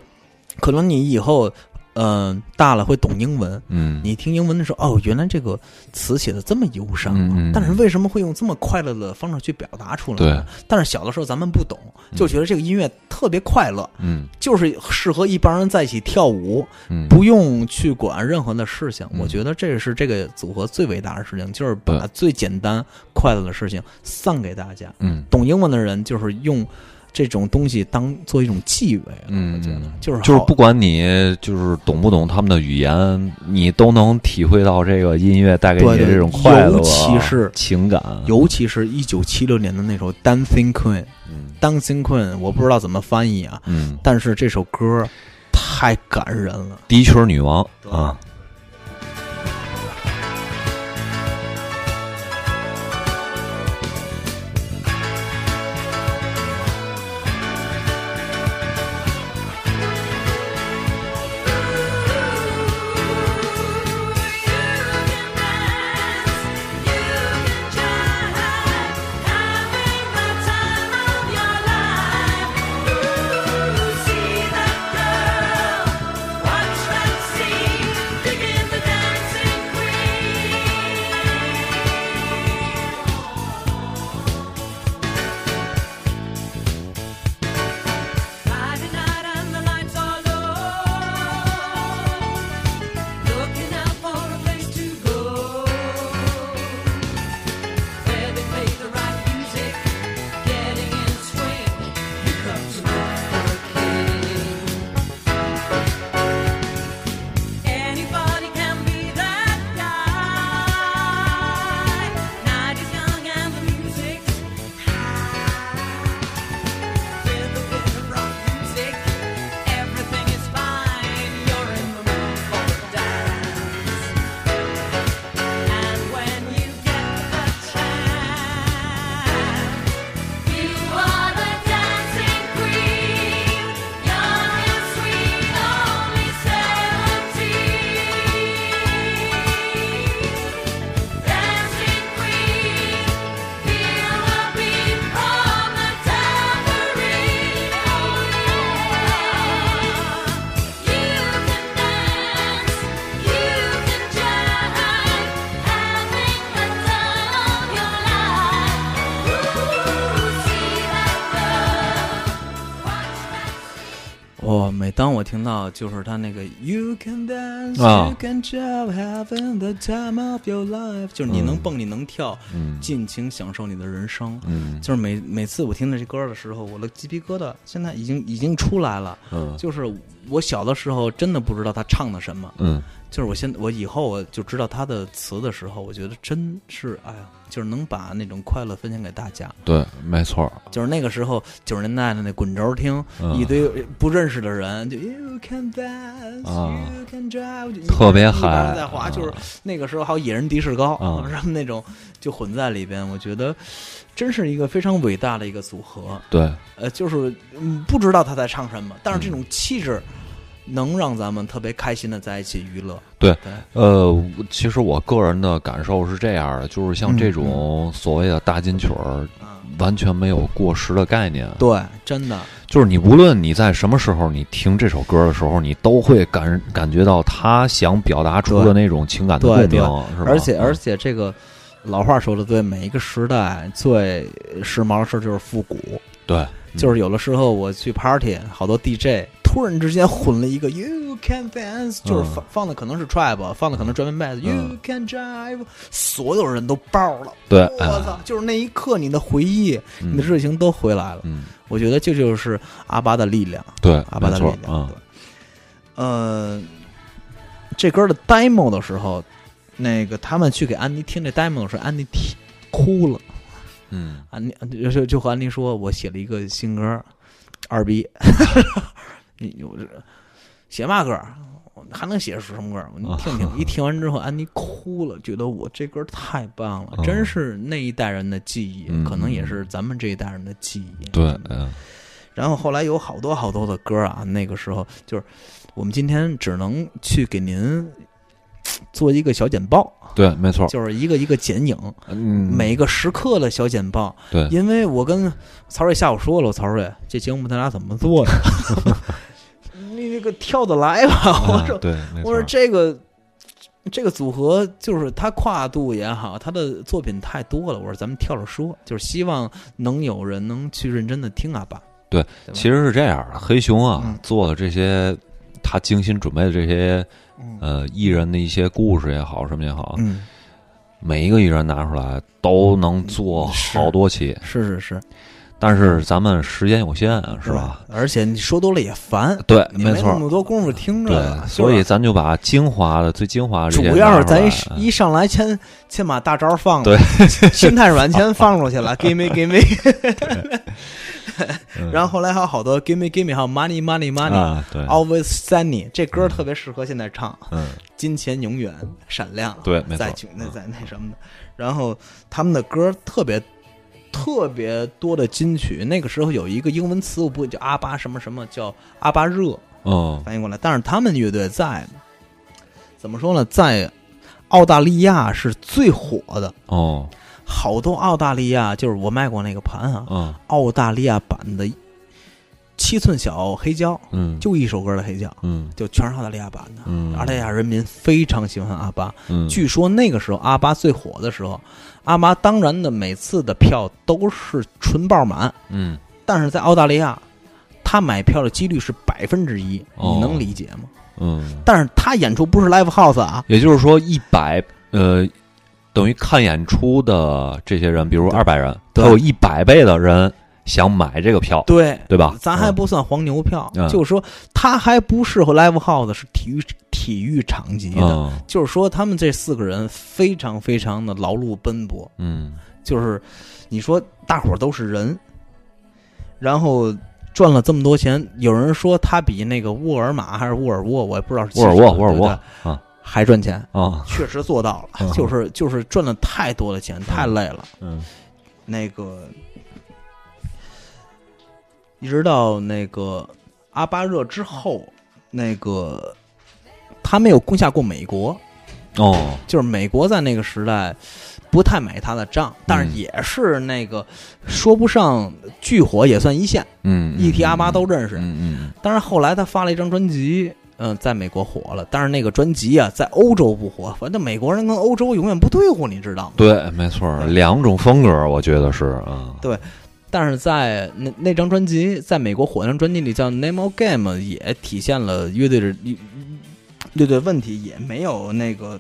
可能你以后嗯、大了会懂英文，嗯，你听英文的时候，哦，原来这个词写的这么忧伤啊，嗯嗯但是为什么会用这么快乐的方式去表达出来对？但是小的时候咱们不懂，就觉得这个音乐特别快乐，嗯。就是适合一帮人在一起跳舞，嗯，不用去管任何的事情。嗯。我觉得这是这个组合最伟大的事情，就是把最简单快乐的事情散给大家。嗯。懂英文的人就是用这种东西当做一种忌讳了，嗯我觉得嗯就是就是不管你就是懂不懂他们的语言，你都能体会到这个音乐带给你的这种快乐，尤其是情感。尤其是一九七六年的那首《Dancing Queen》，嗯《Dancing Queen》，我不知道怎么翻译啊，嗯，但是这首歌太感人了。低曲女王啊，听到就是他那个 You can dance, 啊。you can jump, having the time of your life，就是你能蹦，你能跳，嗯。尽情享受你的人生。嗯。就是每每次我听到这歌的时候，我的鸡皮疙瘩现在已经已经出来了。嗯。就是我小的时候真的不知道他唱的什么，嗯。就是我现我以后我就知道他的词的时候，我觉得真是哎呀，就是能把那种快乐分享给大家。对，没错，就是那个时候九十年代的那滚轴听，嗯。一堆不认识的人就 You can dance, 啊。you can drive，特别嗨。在滑，啊。就是那个时候还有野人迪士高，啊。什么那种就混在里边，我觉得真是一个非常伟大的一个组合。对，呃，就是嗯，不知道他在唱什么，但是这嗯种气质能让咱们特别开心的在一起娱乐。对对，呃，其实我个人的感受是这样的，就是像这种所谓的大金曲儿，嗯，完全没有过时的概念。对，真的，就是你无论你在什么时候你听这首歌的时候，你都会感感觉到他想表达出的那种情感的共鸣，是吧？而且而且这个老话说的对，每一个时代最时髦的事就是复古。对，就是有的时候我去 party，好多 DJ 突然之间混了一个 You can dance，就是放、放的可能是 trap，放的可能专门 bass，You、嗯 can drive，所有人都爆了。对，我哎操！就是那一刻，你的回忆、你的热情都回来了。嗯，我觉得这就是阿巴的力量，对，阿巴的力量。嗯对，呃，这歌的 demo 的时候，那个他们去给安妮听这 demo 的时候，安妮听哭了。嗯安妮就就就和安妮说，我写了一个新歌，二逼，你我这写嘛歌儿？还能写出什么歌儿？你听听，一听完之后，安妮哭了，觉得我这歌儿太棒了，嗯真是那一代人的记忆，嗯可能也是咱们这一代人的记忆。对，嗯然后后来有好多好多的歌啊，那个时候就是我们今天只能去给您做一个小简报，对，没错，就是一个一个剪影，嗯，每个时刻的小简报。对，因为我跟曹睿下午说了，我曹睿这节目咱俩怎么做的？你这个跳得来吧？我说，啊对，我说这个。这个组合就是他跨度也好，他的作品太多了。我说咱们跳着说，就是希望能有人能去认真的听阿爸。对吧其实是这样的，黑熊啊、嗯做的这些，他精心准备的这些嗯呃艺人的一些故事也好，什么也好，嗯，每一个艺人拿出来都能做好多期，是是是，但是咱们时间有限，是吧？？而且你说多了也烦，对，没错那么多功夫听着对，，所以咱就把精华的、最精华的主要是咱一一上来先先把大招放了，对，心态软先放出去了 me give me，嗯然后后来还有好多 give me give me，还有 money money money。啊，对，Always sunny，这歌特别适合现在唱，嗯，金钱永远闪亮。对，没错在，那在那什么的，然后他们的歌特别特别多的金曲。那个时候有一个英文词，我不会叫阿巴什么什么，叫阿巴热，哦翻译过来。但是他们乐队在怎么说呢，在澳大利亚是最火的，哦，好多澳大利亚就是我卖过那个盘啊，嗯。澳大利亚版的七寸小黑胶，嗯，就一首歌的黑胶，嗯。就全是澳大利亚版的。嗯，澳大利亚人民非常喜欢阿巴，嗯，据说那个时候阿巴最火的时候，阿巴当然的每次的票都是纯爆满，嗯。但是在澳大利亚，他买票的几率是百分之一，哦。你能理解吗？嗯，但是他演出不是 live house 啊，也就是说，一百呃，等于看演出的这些人，比如对。二百人，他对有一百倍的人想买这个票，对。对吧？咱还不算黄牛票，嗯。就是说他还不适合 live house，是体育体育场级的。嗯。就是说，他们这四个人非常非常的劳碌奔波，嗯。就是你说大伙儿都是人，然后赚了这么多钱，有人说他比那个沃尔玛还是沃尔沃，我也不知道是沃尔沃沃尔沃啊还赚钱，啊确实做到了，嗯。就是就是赚了太多的钱，太累了。嗯。那个一直到那个阿巴热之后，那个他没有攻下过美国，哦。就是美国在那个时代不太买他的账，但是嗯。也是那个说不上巨火，也算一线，嗯，一提阿巴都认识。嗯嗯。但是后来他发了一张专辑，嗯、在美国火了，但是那个专辑啊，在欧洲不火。反正美国人跟欧洲永远不对付，你知道吗？对，没错，两种风格，我觉得是啊，对但是在那那张专辑，在美国火那张专辑里叫《Name of Game》，也体现了乐队的乐队问题，也没有那个。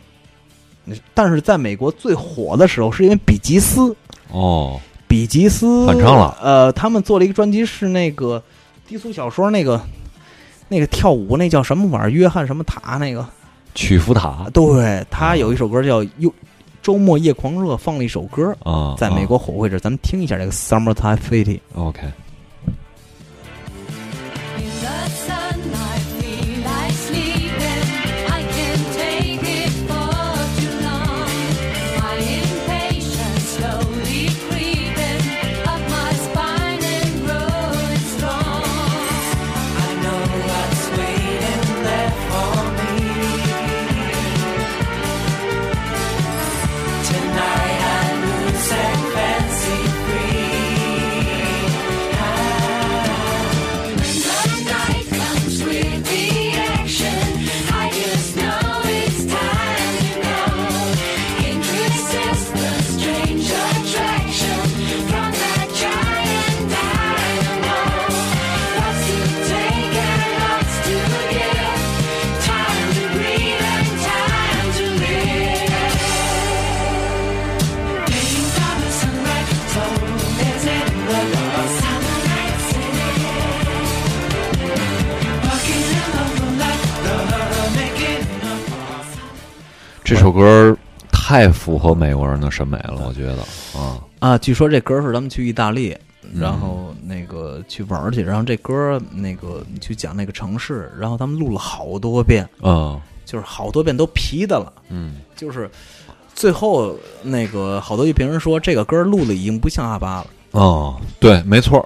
但是在美国最火的时候，是因为比吉斯，哦比吉斯翻唱了呃，他们做了一个专辑，是那个低俗小说那个那个跳舞那叫什么玩意儿？约翰什么塔那个？曲福塔对他有一首歌叫《又周末夜狂热》，放了一首歌，啊，在美国火会这，咱们听一下这个《Summertime City》。啊 OK，这首歌太符合美国人的审美了，我觉得啊，啊，据说这歌是咱们去意大利，然后那个去玩儿去，然后这歌那个去讲那个城市，然后他们录了好多遍，嗯。就是好多遍都皮的了，嗯。就是最后那个好多一评人说这个歌录的已经不像阿巴了。哦，对，没错，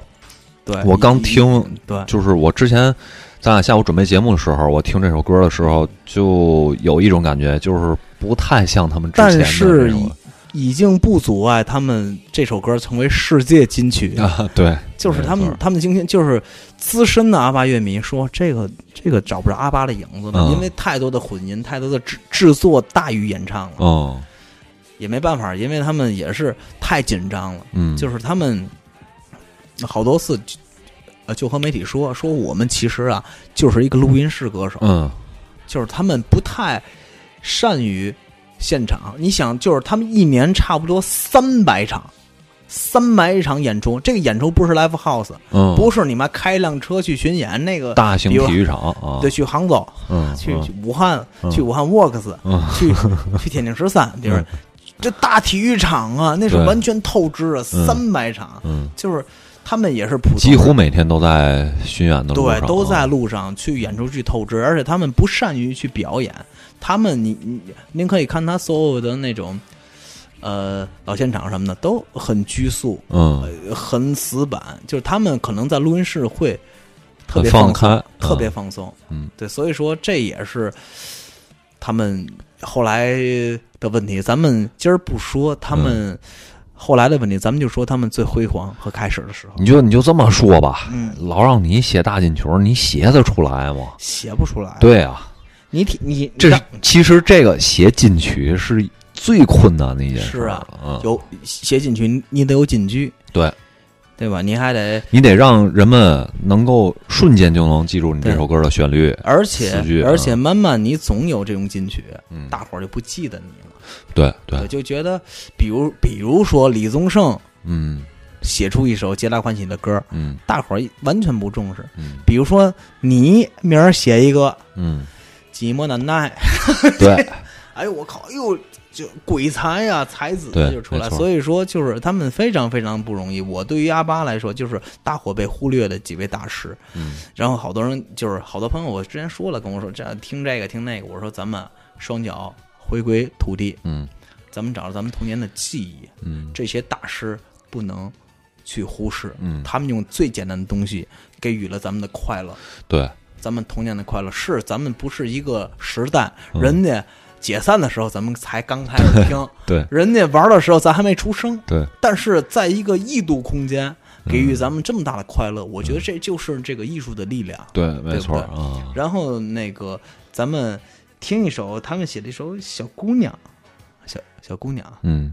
对，我刚听对，就是我之前咱俩下午准备节目的时候，我听这首歌的时候，就有一种感觉，就是不太像他们之前的但是已经不阻碍他们这首歌成为世界金曲。啊，对，就是他们他们今天就是资深的阿巴乐迷说这个这个找不着阿巴的影子了，嗯。因为太多的混音，太多的制制作大于演唱了，哦，也没办法，因为他们也是太紧张了，嗯，就是他们好多次。呃，就和媒体说说我们其实啊，就是一个录音室歌手，嗯。就是他们不太善于现场。你想，就是他们一年差不多三百场，三百场演出。这个演出不是 live house，嗯，不是你妈开一辆车去巡演，那个大型体育场啊，对，去杭州，嗯，去武汉，嗯。去武汉 works，嗯。去去天津十三，就是嗯。这大体育场啊，那是完全透支啊，嗯。三百场，嗯，就是他们也是普通几乎每天都在巡演的路对，都在啊路上去演出去透支，而且他们不善于去表演。他们你你您可以看他所有的那种，呃，老现场什么的都很拘束，嗯，呃很死板，就是他们可能在录音室会特很别松放开，特别嗯放松。嗯，对，所以说这也是他们后来的问题。咱们今儿不说他们后来的问题，咱们就说他们最辉煌和开始的时候。你就你就这么说吧，嗯，老让你写大进球，你写得出来吗？写不出来。，对啊，你听你这是其实这个写金曲是最困难的一件事是啊，嗯，有写进去，你得有金句，对，对吧？你还得，你得让人们能够瞬间就能记住你这首歌的旋律，而且而且嗯慢慢你总有这种金曲，嗯，大伙儿就不记得你了，对对我，就觉得，比如比如说李宗盛嗯写出一首皆大欢喜的歌，嗯大伙儿完全不重视。嗯比如说你明儿写一个嗯，寂寞难耐，对，哎呦我靠，哎呦就鬼才呀、才子就出来。所以说，就是他们非常非常不容易。我对于阿巴来说，就是大伙被忽略的几位大师。嗯。然后好多人就是好多朋友，我之前说了，跟我说这样听这个听那个，我说咱们双脚回归土地，嗯。咱们找到咱们童年的记忆，嗯。这些大师不能去忽视，嗯，他们用最简单的东西给予了咱们的快乐，对，咱们童年的快乐。是咱们不是一个时代，嗯。人家解散的时候咱们才刚开始听，对。人家玩的时候咱还没出生，对，但是在一个异度空间给予嗯咱们这么大的快乐，我觉得这就是这个艺术的力量。对，没错啊，然后那个咱们听一首他们写的一首《小姑娘》，小小姑娘，嗯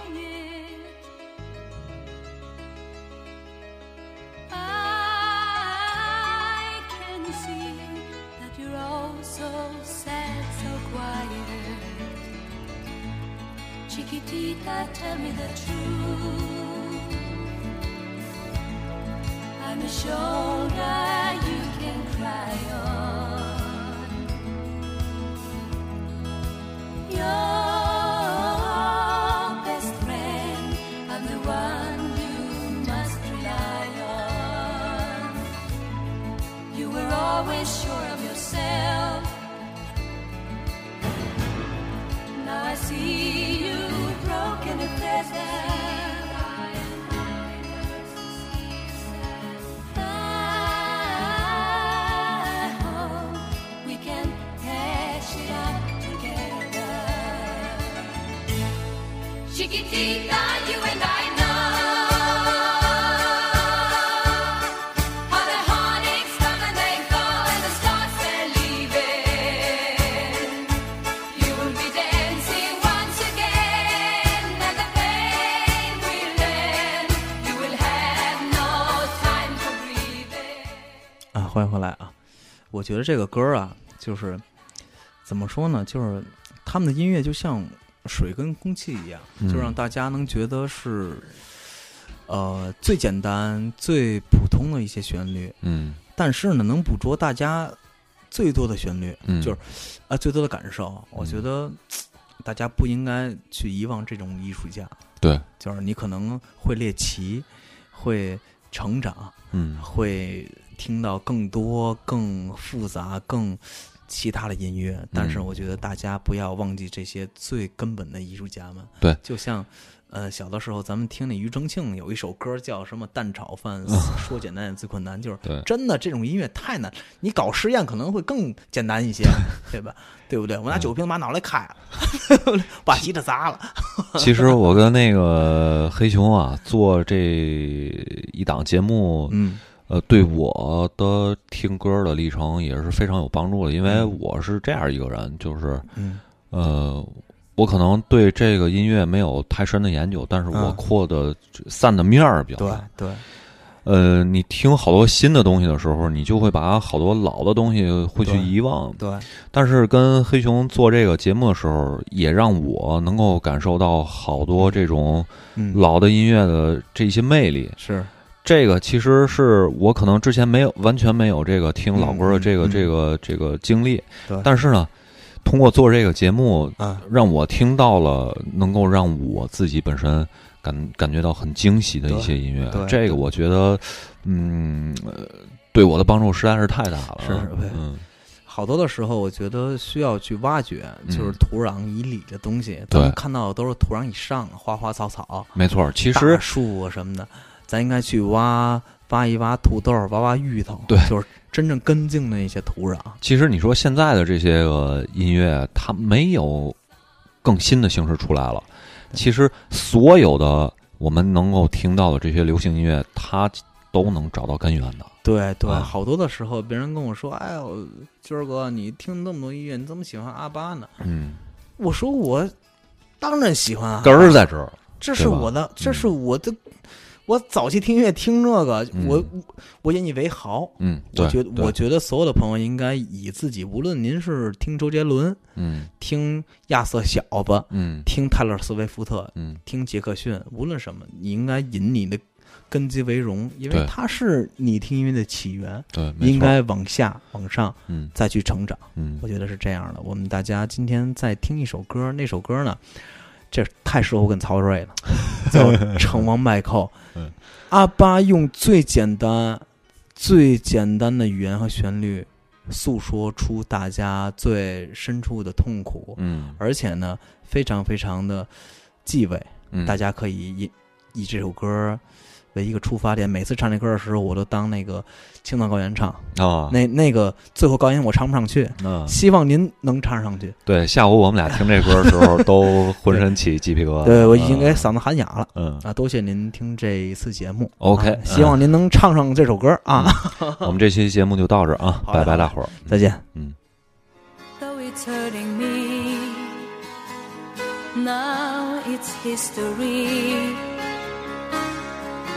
I can see that you're all so sad, so quiet. Chiquitita, tell me the truth. I'm a shoulder you can cry on. Your 我觉得这个歌啊，就是怎么说呢？就是他们的音乐就像水跟空气一样，嗯。就让大家能觉得是呃最简单、最普通的一些旋律，嗯。但是呢，能捕捉大家最多的旋律，嗯，就是啊、最多的感受。我觉得嘖大家不应该去遗忘这种艺术家，对，就是你可能会猎奇，会成长，嗯。会听到更多、更复杂、更其他的音乐，但是嗯我觉得大家不要忘记这些最根本的艺术家们。对就像呃小的时候咱们听那庾澄庆有一首歌叫什么“蛋炒饭”，说简单也最困难，就是真的这种音乐太难，你搞实验可能会更简单一些，对吧？对不对？我拿酒瓶把脑袋开了，把吉他砸了。其实我跟那个黑熊啊做这一档节目，嗯呃，对我的听歌的历程也是非常有帮助的，因为嗯。我是这样一个人，就是嗯。呃，我可能对这个音乐没有太深的研究，但是我嗯。扩的散的面儿比较对大。对，呃，你听好多新的东西的时候，你就会把好多老的东西会去遗忘。对，但是跟黑熊做这个节目的时候，也让我能够感受到好多这种嗯，老的音乐的这些魅力。是这个其实是我可能之前没有完全没有这个听老歌的这个、嗯。嗯这个这个经历，对，但是呢，通过做这个节目，啊，让我听到了能够让我自己本身感感觉到很惊喜的一些音乐对，这个我觉得，嗯，呃对我的帮助实在是太大了。是是嗯，好多的时候，我觉得需要去挖掘，嗯就是土壤以里的东西。咱们看到的都是土壤以上的花花草草、没错，其实树啊什么的，咱应该去挖挖一挖土豆，挖挖芋头，对就是真正根茎的一些土壤。其实你说现在的这些个音乐，它没有更新的形式出来了。其实所有的我们能够听到的这些流行音乐，它都能找到根源的。对对，啊好多的时候，别人跟我说：“哎呦，军儿哥，你听那么多音乐，你怎么喜欢阿巴呢嗯，？”我说：“我当然喜欢啊，根儿在这儿。这是我的，这是我的。我早期听音乐听这个，嗯我我引以为豪。嗯，我觉得，我觉得所有的朋友应该以自己，无论您是听周杰伦、嗯听亚瑟小子、嗯听泰勒·斯威夫特、嗯，听杰克逊，无论什么，你应该引你的根基为荣，因为它是你听音乐的起源，对，应该往下往上嗯再去成长。嗯我觉得是这样的。我们大家今天再听一首歌，那首歌呢，这太适合我跟曹睿了，叫 《成王败寇》嗯。阿巴用最简单、最简单的语言和旋律，诉说出大家最深处的痛苦，嗯而且呢，非常非常的忌讳。嗯，大家可以以以这首歌为一个出发点。每次唱这歌的时候，我都当那个青藏高原唱，啊，那那个最后高音我唱不上去，嗯希望您能唱上去。对，下午我们俩听这歌的时候，都浑身起鸡皮疙瘩。对我已经给嗯嗓子喊哑了。嗯啊，多谢您听这一次节目。OK，啊希望您能唱上这首歌啊！我们这期节目就到这啊，拜拜，大伙儿。再见。嗯。Now it's history.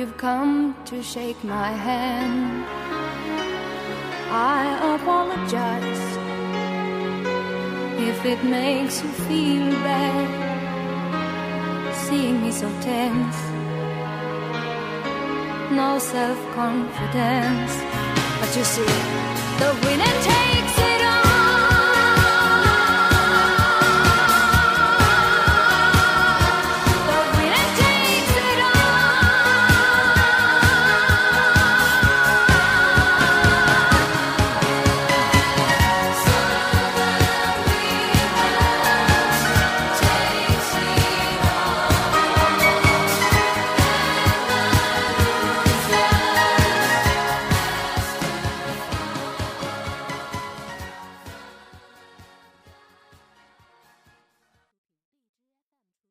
You've come to shake my hand. I apologize if it makes you feel bad, seeing me so tense. No self confidence, but you see, the winner takes